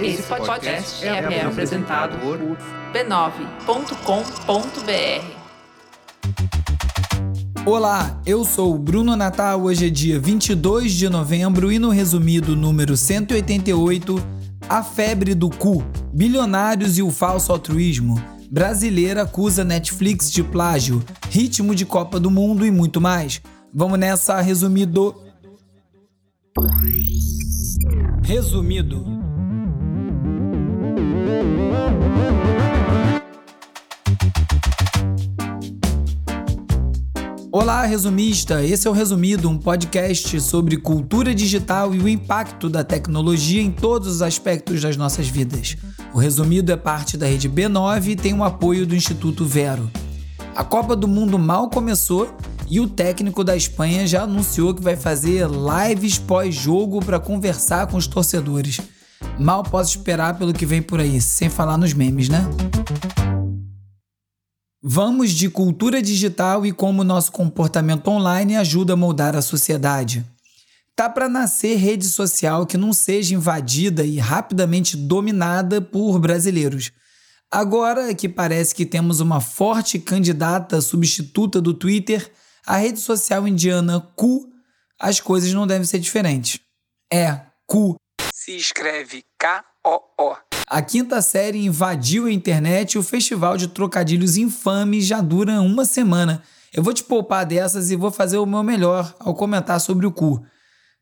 Esse podcast é, é apresentado por b9.com.br. Olá, eu sou o Bruno Natal. Hoje é dia 22 de novembro e no resumido número 188, a febre do cu, bilionários e o falso altruísmo. Brasileira acusa Netflix de plágio, ritmo de Copa do Mundo e muito mais. Vamos nessa, resumido. Resumido. Olá, resumista! Esse é o Resumido, um podcast sobre cultura digital e o impacto da tecnologia em todos os aspectos das nossas vidas. O Resumido é parte da rede B9 e tem o apoio do Instituto Vero. A Copa do Mundo mal começou e o técnico da Espanha já anunciou que vai fazer lives pós-jogo para conversar com os torcedores. Mal posso esperar pelo que vem por aí, sem falar nos memes, né? Vamos de cultura digital e como nosso comportamento online ajuda a moldar a sociedade. Tá para nascer rede social que não seja invadida e rapidamente dominada por brasileiros. Agora que parece que temos uma forte candidata substituta do Twitter, a rede social indiana Ku, as coisas não devem ser diferentes. É, Ku. Se escreve K-O-O. A quinta série invadiu a internet e o festival de trocadilhos infames já dura uma semana. Eu vou te poupar dessas e vou fazer o meu melhor ao comentar sobre o cu.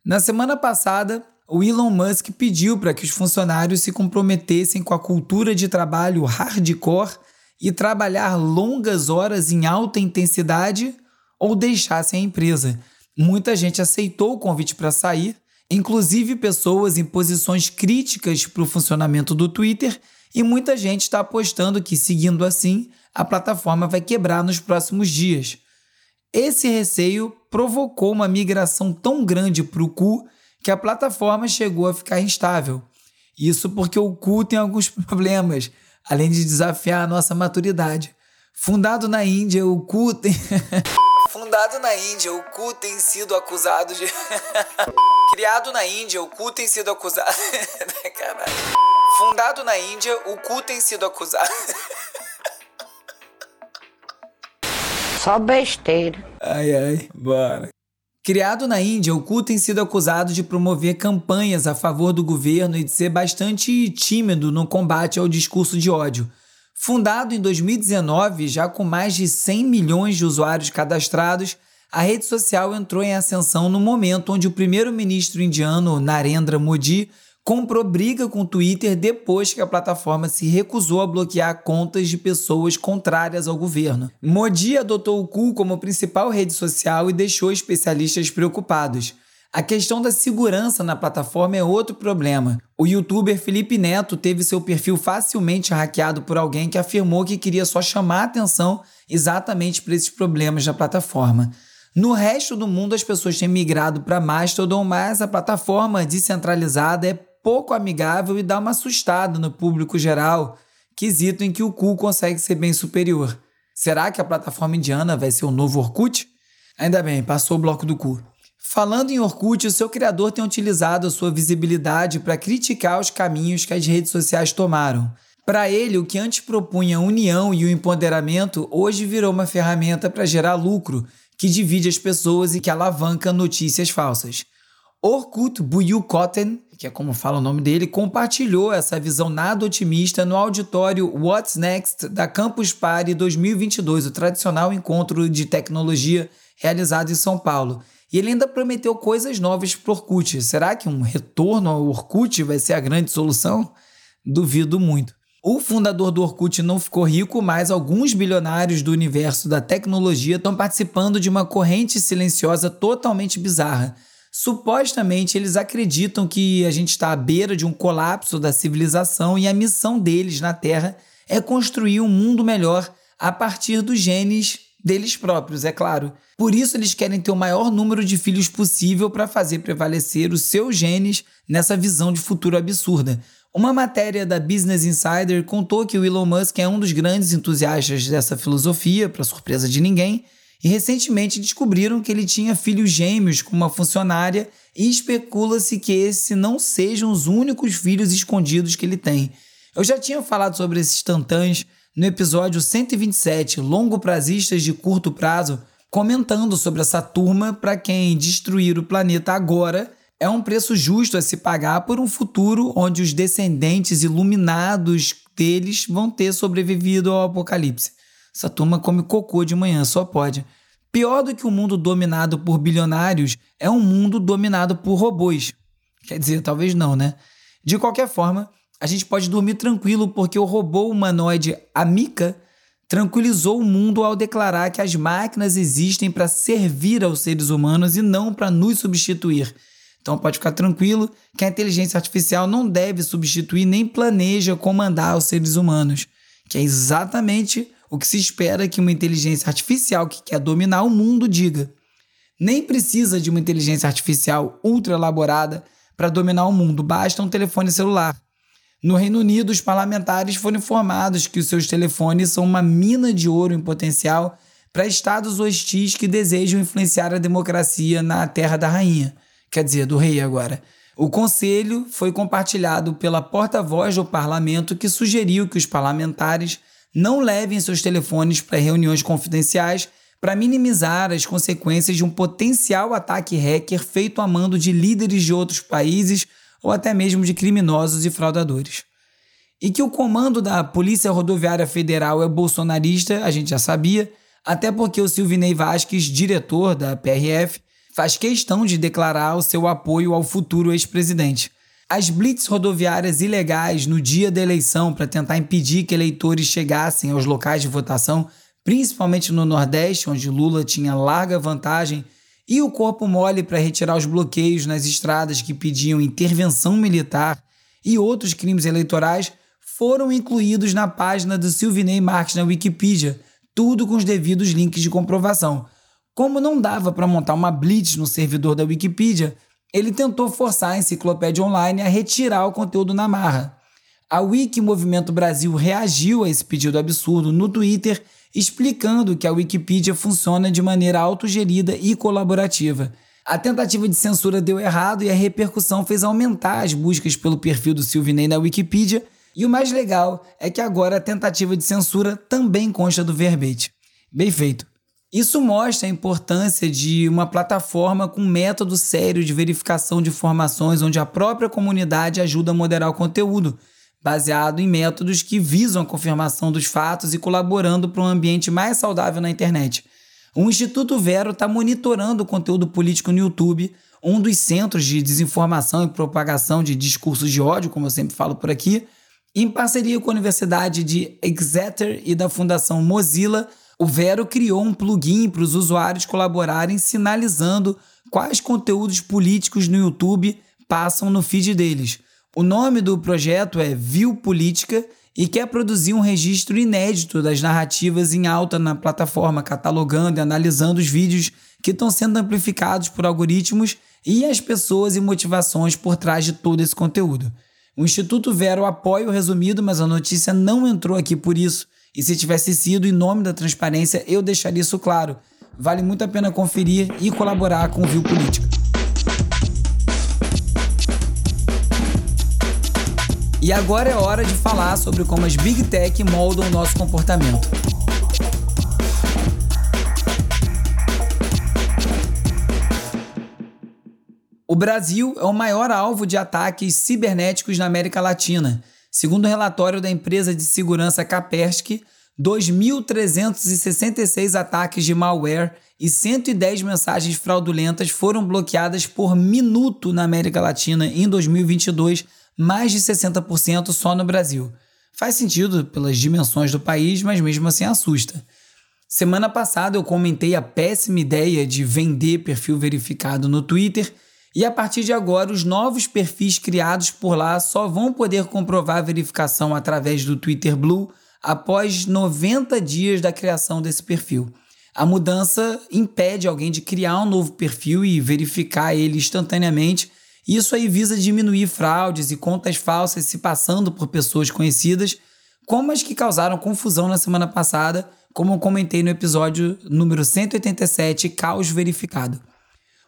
Na semana passada, o Elon Musk pediu para que os funcionários se comprometessem com a cultura de trabalho hardcore e trabalhar longas horas em alta intensidade ou deixassem a empresa. Muita gente aceitou o convite para sair, inclusive pessoas em posições críticas para o funcionamento do Twitter, e muita gente está apostando que, seguindo assim, a plataforma vai quebrar nos próximos dias. Esse receio provocou uma migração tão grande para o Cu que a plataforma chegou a ficar instável. Isso porque o Cu tem alguns problemas, além de desafiar a nossa maturidade. Fundado na Índia, o Cu tem. Fundado na Índia, o Ku tem sido acusado de. Criado na Índia, o Ku tem sido acusado. Caralho. Fundado na Índia, o Ku tem sido acusado. Só besteira. Ai, ai, bora. Criado na Índia, o Ku tem sido acusado de promover campanhas a favor do governo e de ser bastante tímido no combate ao discurso de ódio. Fundado em 2019, já com mais de 100 milhões de usuários cadastrados, a rede social entrou em ascensão no momento onde o primeiro-ministro indiano Narendra Modi comprou briga com o Twitter depois que a plataforma se recusou a bloquear contas de pessoas contrárias ao governo. Modi adotou o Ku como principal rede social e deixou especialistas preocupados. A questão da segurança na plataforma é outro problema. O youtuber Felipe Neto teve seu perfil facilmente hackeado por alguém que afirmou que queria só chamar atenção exatamente para esses problemas da plataforma. No resto do mundo, as pessoas têm migrado para Mastodon, mas a plataforma descentralizada é pouco amigável e dá uma assustada no público geral, quesito em que o cu consegue ser bem superior. Será que a plataforma indiana vai ser o novo Orkut? Ainda bem, passou o bloco do cu. Falando em Orkut, o seu criador tem utilizado a sua visibilidade para criticar os caminhos que as redes sociais tomaram. Para ele, o que antes propunha a união e o empoderamento, hoje virou uma ferramenta para gerar lucro, que divide as pessoas e que alavanca notícias falsas. Orkut Buyukoten, que é como fala o nome dele, compartilhou essa visão nada otimista no auditório What's Next da Campus Party 2022, o tradicional encontro de tecnologia realizado em São Paulo. E ele ainda prometeu coisas novas para o Orkut. Será que um retorno ao Orkut vai ser a grande solução? Duvido muito. O fundador do Orkut não ficou rico, mas alguns bilionários do universo da tecnologia estão participando de uma corrente silenciosa totalmente bizarra. Supostamente eles acreditam que a gente está à beira de um colapso da civilização e a missão deles na Terra é construir um mundo melhor a partir dos genes deles próprios, é claro. Por isso, eles querem ter o maior número de filhos possível para fazer prevalecer os seus genes nessa visão de futuro absurda. Uma matéria da Business Insider contou que o Elon Musk é um dos grandes entusiastas dessa filosofia, para surpresa de ninguém, e recentemente descobriram que ele tinha filhos gêmeos com uma funcionária e especula-se que esses não sejam os únicos filhos escondidos que ele tem. Eu já tinha falado sobre esses tantãs no episódio 127, Longo Prazistas de Curto Prazo, comentando sobre essa turma para quem destruir o planeta agora é um preço justo a se pagar por um futuro onde os descendentes iluminados deles vão ter sobrevivido ao apocalipse. Essa turma come cocô de manhã, só pode. Pior do que um mundo dominado por bilionários é um mundo dominado por robôs. Quer dizer, talvez não, né? De qualquer forma, a gente pode dormir tranquilo porque o robô humanoide Amika tranquilizou o mundo ao declarar que as máquinas existem para servir aos seres humanos e não para nos substituir. Então pode ficar tranquilo que a inteligência artificial não deve substituir nem planeja comandar os seres humanos, que é exatamente o que se espera que uma inteligência artificial que quer dominar o mundo diga. Nem precisa de uma inteligência artificial ultra elaborada para dominar o mundo, basta um telefone celular. No Reino Unido, os parlamentares foram informados que os seus telefones são uma mina de ouro em potencial para estados hostis que desejam influenciar a democracia na terra da rainha quer dizer, do rei agora. O conselho foi compartilhado pela porta-voz do parlamento que sugeriu que os parlamentares não levem seus telefones para reuniões confidenciais para minimizar as consequências de um potencial ataque hacker feito a mando de líderes de outros países ou até mesmo de criminosos e fraudadores. E que o comando da Polícia Rodoviária Federal é bolsonarista, a gente já sabia, até porque o Silvinei Vasques, diretor da PRF, faz questão de declarar o seu apoio ao futuro ex-presidente. As blitz rodoviárias ilegais no dia da eleição para tentar impedir que eleitores chegassem aos locais de votação, principalmente no Nordeste, onde Lula tinha larga vantagem, e o corpo mole para retirar os bloqueios nas estradas que pediam intervenção militar e outros crimes eleitorais foram incluídos na página do Silvinei Marques na Wikipedia, tudo com os devidos links de comprovação. Como não dava para montar uma blitz no servidor da Wikipedia, ele tentou forçar a enciclopédia online a retirar o conteúdo na marra. A Wiki Movimento Brasil reagiu a esse pedido absurdo no Twitter, explicando que a Wikipedia funciona de maneira autogerida e colaborativa. A tentativa de censura deu errado e a repercussão fez aumentar as buscas pelo perfil do Silvinei na Wikipedia, e o mais legal é que agora a tentativa de censura também consta do verbete. Bem feito. Isso mostra a importância de uma plataforma com método sério de verificação de informações, onde a própria comunidade ajuda a moderar o conteúdo, baseado em métodos que visam a confirmação dos fatos e colaborando para um ambiente mais saudável na internet. O Instituto Vero está monitorando o conteúdo político no YouTube, um dos centros de desinformação e propagação de discursos de ódio, como eu sempre falo por aqui, em parceria com a Universidade de Exeter e da Fundação Mozilla o Vero criou um plugin para os usuários colaborarem sinalizando quais conteúdos políticos no YouTube passam no feed deles. O nome do projeto é View Política e quer produzir um registro inédito das narrativas em alta na plataforma, catalogando e analisando os vídeos que estão sendo amplificados por algoritmos e as pessoas e motivações por trás de todo esse conteúdo. O Instituto Vero apoia o resumido, mas a notícia não entrou aqui por isso. E se tivesse sido em nome da transparência, eu deixaria isso claro. Vale muito a pena conferir e colaborar com o Viu Política. E agora é hora de falar sobre como as Big Tech moldam o nosso comportamento. O Brasil é o maior alvo de ataques cibernéticos na América Latina Segundo o relatório da empresa de segurança Kaspersky, 2.366 ataques de malware e 110 mensagens fraudulentas foram bloqueadas por minuto na América Latina em 2022, mais de 60% só no Brasil. Faz sentido pelas dimensões do país, mas mesmo assim assusta. Semana passada eu comentei a péssima ideia de vender perfil verificado no Twitter e a partir de agora, os novos perfis criados por lá só vão poder comprovar a verificação através do Twitter Blue após 90 dias da criação desse perfil. A mudança impede alguém de criar um novo perfil e verificar ele instantaneamente. Isso aí visa diminuir fraudes e contas falsas se passando por pessoas conhecidas, como as que causaram confusão na semana passada, como eu comentei no episódio número 187, Caos Verificado.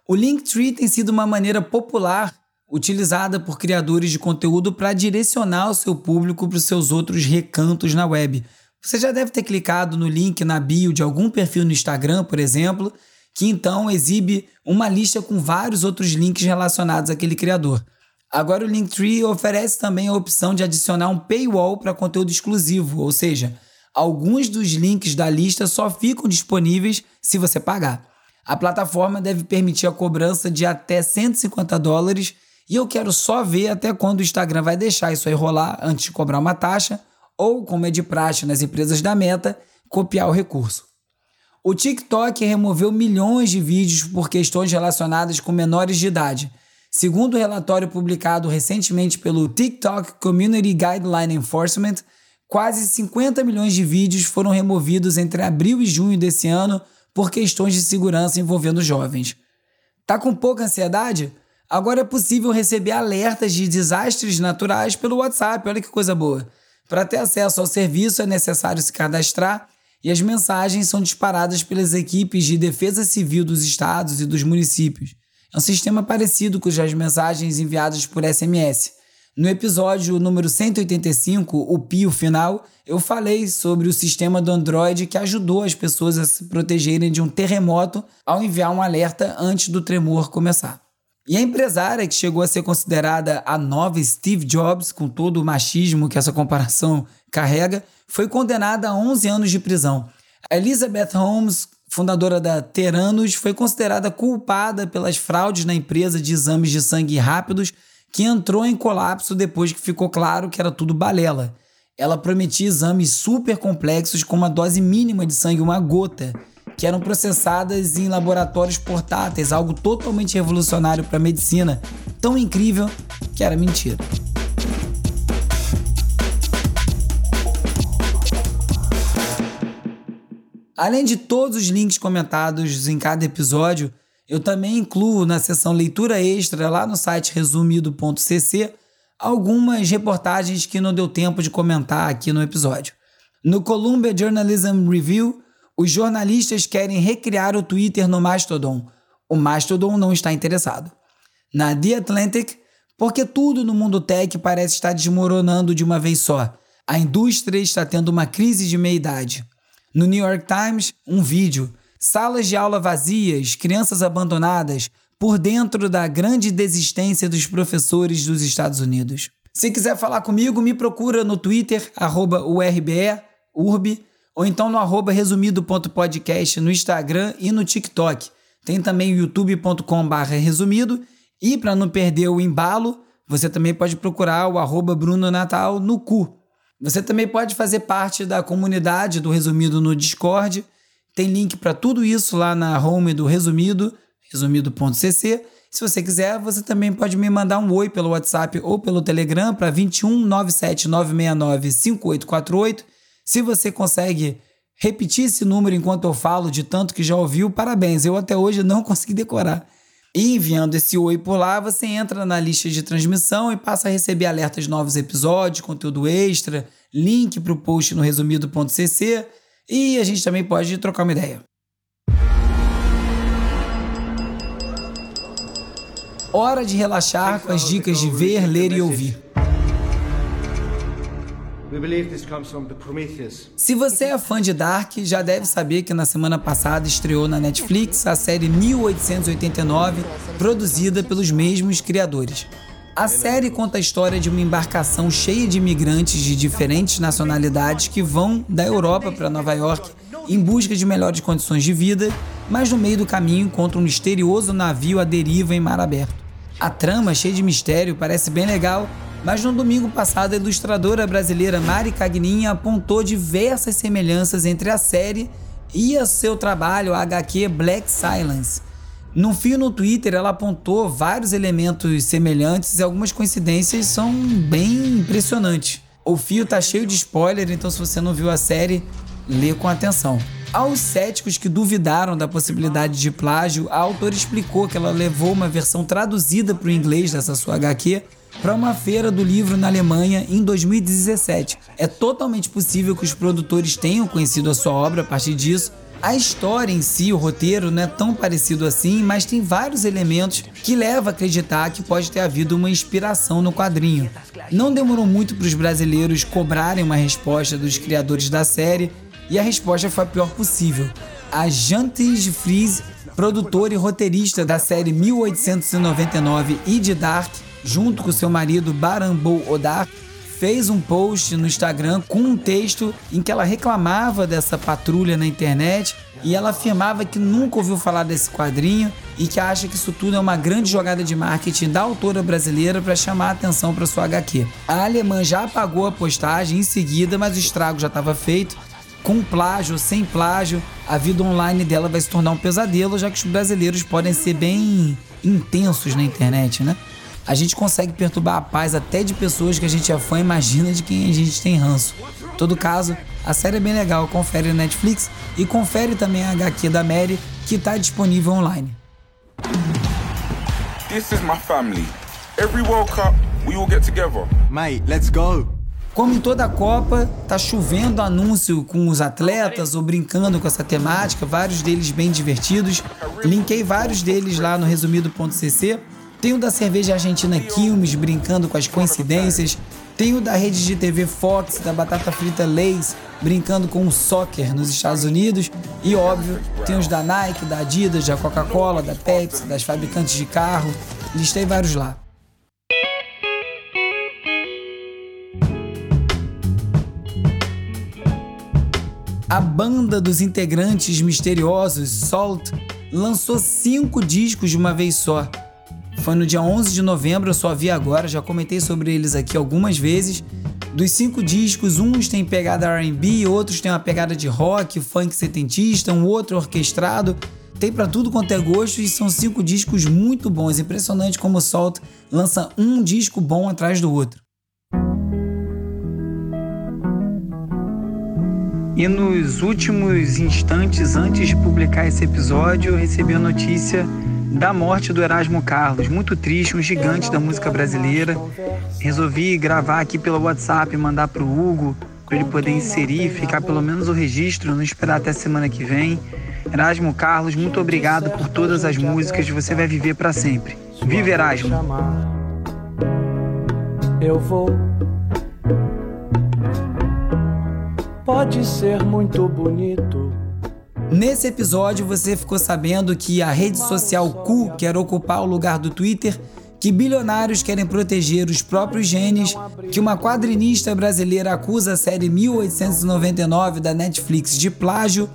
O Linktree tem sido uma maneira popular utilizada por criadores de conteúdo para direcionar o seu público para os seus outros recantos na web. Você já deve ter clicado no link na bio de algum perfil no Instagram, por exemplo, que então exibe uma lista com vários outros links relacionados àquele criador. Agora o Linktree oferece também a opção de adicionar um paywall para conteúdo exclusivo, ou seja, alguns dos links da lista só ficam disponíveis se você pagar. A plataforma deve permitir a cobrança de até 150 dólares e eu quero só ver até quando o Instagram vai deixar isso aí rolar antes de cobrar uma taxa ou, como é de praxe nas empresas da Meta, copiar o recurso. O TikTok removeu milhões de vídeos por questões relacionadas com menores de idade. Segundo o relatório publicado recentemente pelo TikTok Community Guideline Enforcement, quase 50 milhões de vídeos foram removidos entre abril e junho desse ano por questões de segurança envolvendo jovens. Tá com pouca ansiedade? Agora é possível receber alertas de desastres naturais pelo WhatsApp. Olha que coisa boa. Para ter acesso ao serviço é necessário se cadastrar e as mensagens são disparadas pelas equipes de defesa civil dos estados e dos municípios. É um sistema parecido com as mensagens enviadas por SMS. No episódio número 185, o Pio Final, eu falei sobre o sistema do Android que ajudou as pessoas a se protegerem de um terremoto ao enviar um alerta antes do tremor começar. E a empresária que chegou a ser considerada a nova Steve Jobs, com todo o machismo que essa comparação carrega, foi condenada a 11 anos de prisão. A Elizabeth Holmes, fundadora da Teranos, foi considerada culpada pelas fraudes na empresa de exames de sangue rápidos, que entrou em colapso depois que ficou claro que era tudo balela. Ela prometia exames super complexos com uma dose mínima de sangue, uma gota, que eram processadas em laboratórios portáteis, algo totalmente revolucionário para a medicina, tão incrível que era mentira. Além de todos os links comentados em cada episódio, eu também incluo na seção leitura extra lá no site resumido.cc algumas reportagens que não deu tempo de comentar aqui no episódio. No Columbia Journalism Review, os jornalistas querem recriar o Twitter no Mastodon. O Mastodon não está interessado. Na The Atlantic, porque tudo no mundo tech parece estar desmoronando de uma vez só. A indústria está tendo uma crise de meia-idade. No New York Times, um vídeo. Salas de aula vazias, crianças abandonadas, por dentro da grande desistência dos professores dos Estados Unidos. Se quiser falar comigo, me procura no Twitter, arroba URBE, URB, ou então no arroba resumido.podcast no Instagram e no TikTok. Tem também o youtube.com.br resumido. E para não perder o embalo, você também pode procurar o arroba Bruno Natal no cu. Você também pode fazer parte da comunidade do Resumido no Discord. Tem link para tudo isso lá na home do Resumido, resumido.cc. Se você quiser, você também pode me mandar um oi pelo WhatsApp ou pelo Telegram para 21 97 969 5848 se você consegue repetir esse número enquanto eu falo, de tanto que já ouviu, parabéns. Eu até hoje não consegui decorar. E enviando esse oi por lá, você entra na lista de transmissão e passa a receber alertas de novos episódios, conteúdo extra, link para o post no resumido.cc e a gente também pode trocar uma ideia. Hora de relaxar com as dicas de ver, ler e ouvir. Se você é fã de Dark, já deve saber que na semana passada estreou na Netflix a série 1889, produzida pelos mesmos criadores. A série conta a história de uma embarcação cheia de imigrantes de diferentes nacionalidades que vão da Europa para Nova York em busca de melhores condições de vida, mas no meio do caminho encontra um misterioso navio à deriva em mar aberto. A trama, cheia de mistério, parece bem legal mas no domingo passado, a ilustradora brasileira Mari Cagnin apontou diversas semelhanças entre a série e o seu trabalho, a HQ Black Silence. No fio no Twitter, ela apontou vários elementos semelhantes e algumas coincidências são bem impressionantes. O fio tá cheio de spoiler, então se você não viu a série, lê com atenção. Aos céticos que duvidaram da possibilidade de plágio, a autora explicou que ela levou uma versão traduzida para o inglês dessa sua HQ para uma feira do livro na Alemanha em 2017. É totalmente possível que os produtores tenham conhecido a sua obra a partir disso, A história em si, o roteiro, não é tão parecido assim, mas tem vários elementos que levam a acreditar que pode ter havido uma inspiração no quadrinho. Não demorou muito para os brasileiros cobrarem uma resposta dos criadores da série, e a resposta foi a pior possível. A Jantis Fries, produtora e roteirista da série 1899 e de Dark, junto com seu marido Barambo Odar, fez um post no Instagram com um texto em que ela reclamava dessa patrulha na internet e ela afirmava que nunca ouviu falar desse quadrinho e que acha que isso tudo é uma grande jogada de marketing da autora brasileira para chamar a atenção para sua HQ. A alemã já apagou a postagem em seguida, mas o estrago já estava feito. Com plágio, sem plágio, a vida online dela vai se tornar um pesadelo, já que os brasileiros podem ser bem intensos na internet, né? A gente consegue perturbar a paz até de pessoas que a gente é fã, imagina de quem a gente tem ranço. Em todo caso, a série é bem legal, confere na Netflix e confere também a HQ da Mary, que está disponível online. This is my family. Every World Cup, we all get together. Mate, let's go. Como em toda a Copa, tá chovendo anúncio com os atletas ou brincando com essa temática, vários deles bem divertidos. Linkei vários deles lá no resumido.cc tem o da cerveja argentina Quilmes brincando com as coincidências. Tem o da rede de TV Fox, da batata frita Lay's, brincando com o soccer nos Estados Unidos. E óbvio, tem os da Nike, da Adidas, da Coca-Cola, da Pepsi, das fabricantes de carro. Listei vários lá. A banda dos integrantes misteriosos Salt lançou cinco discos de uma vez só foi no dia 11 de novembro, eu só vi agora, já comentei sobre eles aqui algumas vezes. Dos cinco discos, uns têm pegada R&B, outros têm uma pegada de rock, funk setentista, um outro orquestrado. Tem para tudo quanto é gosto e são cinco discos muito bons. Impressionante como o Salt lança um disco bom atrás do outro. E nos últimos instantes antes de publicar esse episódio, eu recebi a notícia da morte do Erasmo Carlos, muito triste, um gigante da música brasileira. Resolvi gravar aqui pelo WhatsApp, mandar para o Hugo, para ele poder inserir, ficar pelo menos o registro, não esperar até semana que vem. Erasmo Carlos, muito obrigado por todas as músicas, você vai viver para sempre. Viva Erasmo! Eu vou. Pode ser muito bonito Nesse episódio você ficou sabendo que a rede social Cu quer ocupar o lugar do Twitter, que bilionários querem proteger os próprios genes, que uma quadrinista brasileira acusa a série 1899 da Netflix de plágio,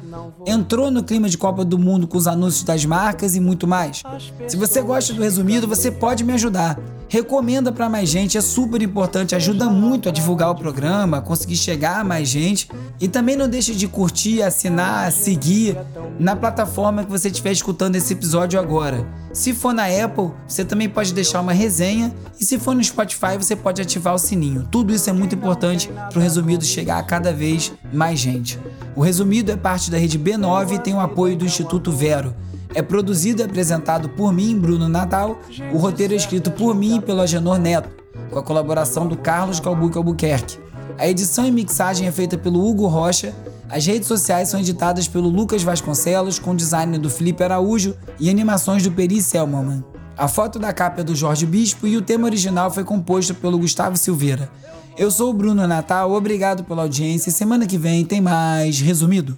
entrou no clima de Copa do Mundo com os anúncios das marcas e muito mais. Se você gosta do resumido, você pode me ajudar. Recomenda para mais gente, é super importante, ajuda muito a divulgar o programa, conseguir chegar a mais gente. E também não deixe de curtir, assinar, seguir na plataforma que você estiver escutando esse episódio agora. Se for na Apple, você também pode deixar uma resenha e se for no Spotify, você pode ativar o sininho. Tudo isso é muito importante para o Resumido chegar a cada vez mais gente. O Resumido é parte da rede B9 e tem o apoio do Instituto Vero. É produzido e apresentado por mim, Bruno Natal. O roteiro é escrito por mim e pelo Agenor Neto, com a colaboração do Carlos Calbuque Albuquerque. A edição e mixagem é feita pelo Hugo Rocha. As redes sociais são editadas pelo Lucas Vasconcelos, com design do Felipe Araújo e animações do Peri Selman. A foto da capa é do Jorge Bispo e o tema original foi composto pelo Gustavo Silveira. Eu sou o Bruno Natal, obrigado pela audiência. Semana que vem tem mais resumido.